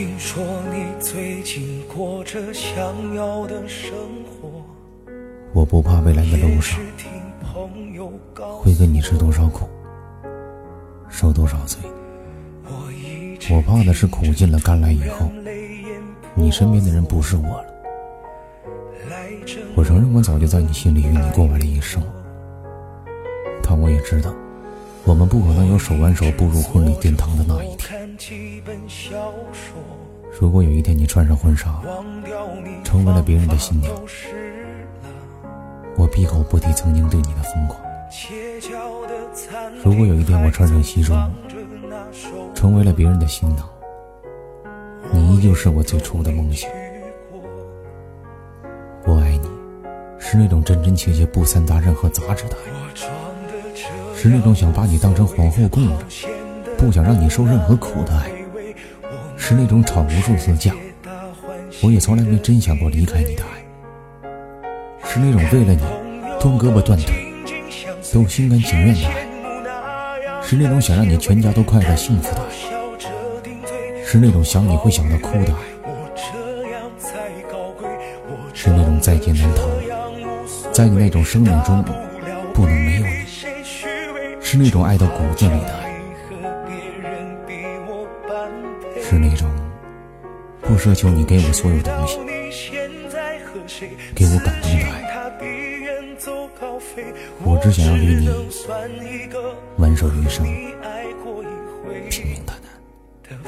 听说你最近过着想要的生活。我不怕未来的路上会跟你吃多少苦，受多少罪。我怕的是苦尽了甘来以后，你身边的人不是我了。我承认我早就在你心里与你过完了一生，但我也知道，我们不可能有手挽手步入婚礼殿堂的那一天。如果有一天你穿上婚纱，成为了别人的新娘。我闭口不提曾经对你的疯狂。如果有一天我穿上西装，成为了别人的新郎，你依旧是我最初的梦想。是那种真真切切、不掺杂任何杂质的爱，是那种想把你当成皇后供着，不想让你受任何苦的爱，是那种吵无数次架，我也从来没真想过离开你的爱。是那种为了你断胳膊断腿都心甘情愿的爱，是那种想让你全家都快乐幸福的爱，是那种想你会想到哭的爱，是那种在劫难逃，在你那种生命中不能没有你，是那种爱到骨子里的爱，是那种不奢求你给我所有东西，给我感动的爱。我只想要与你挽手余生，平平淡淡。